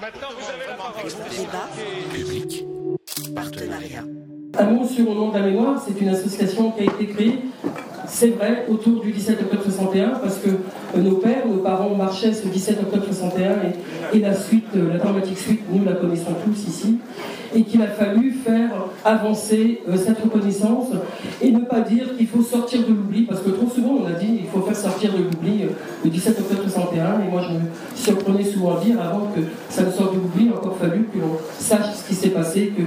Maintenant, vous avez la parole. Débat. Public. Partenariat. Un mot sur Au nom de la mémoire, c'est une association qui a été créée, c'est vrai, autour du 17 octobre 61, parce que euh, nos pères, nos parents marchaient ce 17 octobre 61 et, et la suite, euh, la dramatique suite, nous la connaissons tous ici, et qu'il a fallu faire avancer euh, cette reconnaissance et ne pas dire qu'il faut sortir de l'oubli, parce que 61, et moi je me surprenais souvent à dire avant que ça ne sorte de l'oubli, il a encore fallu que l'on sache ce qui s'est passé, que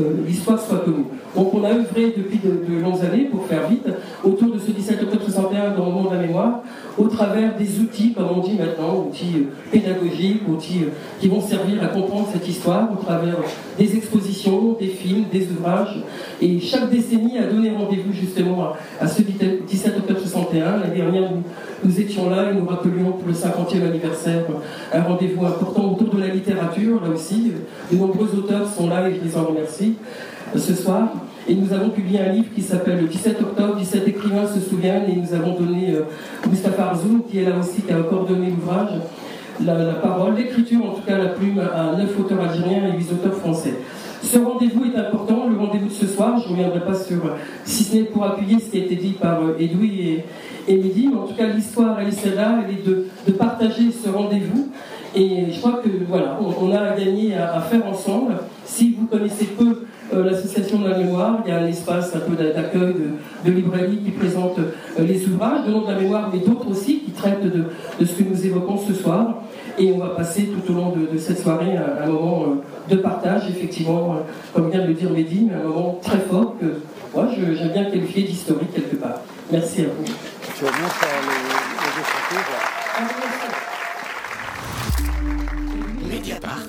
euh, l'histoire soit connue. Donc on a œuvré depuis de, de longues années, pour faire vite, autour de ce 17 octobre 61 dans le monde de la mémoire, au travers des outils, comme on dit maintenant, outils euh, pédagogiques, outils euh, qui vont servir à comprendre cette histoire, au travers des expositions, des films, des ouvrages. Et chaque décennie a donné rendez-vous justement à, à ce 17 octobre 61. L'année dernière, nous, étions là et nous rappelions pour le 50e anniversaire un rendez-vous important autour de la littérature, là aussi. De nombreux auteurs sont là et je les en remercie euh, ce soir. Et nous avons publié un livre qui s'appelle Le 17 octobre, 17 écrivains se souviennent, et nous avons donné euh, Mustapha qui est là aussi, qui a coordonné l'ouvrage, la, la parole, l'écriture, en tout cas la plume, à neuf auteurs algériens et huit auteurs français. Ce rendez-vous est important, ce soir, je ne reviendrai pas sur, si ce n'est pour appuyer ce qui a été dit par euh, Edoui et, et Mehdi, mais en tout cas l'histoire, elle est celle-là, elle est de, de partager ce rendez-vous. Et je crois que voilà, on, a à, à, faire ensemble. Si vous connaissez peu euh, l'association de la mémoire, il y a un espace un peu d'accueil de, librairie qui présente euh, les ouvrages de nom de la mémoire, mais d'autres aussi qui traitent de, de, ce que nous évoquons ce soir. Et on va passer tout au long de, cette soirée un, un moment euh, de partage, effectivement, euh, comme vient de le dire Mehdi, mais un moment très fort que moi j'aime bien qualifier d'historique quelque part. Merci à vous. Tu vas bien faire le, le Mediapart.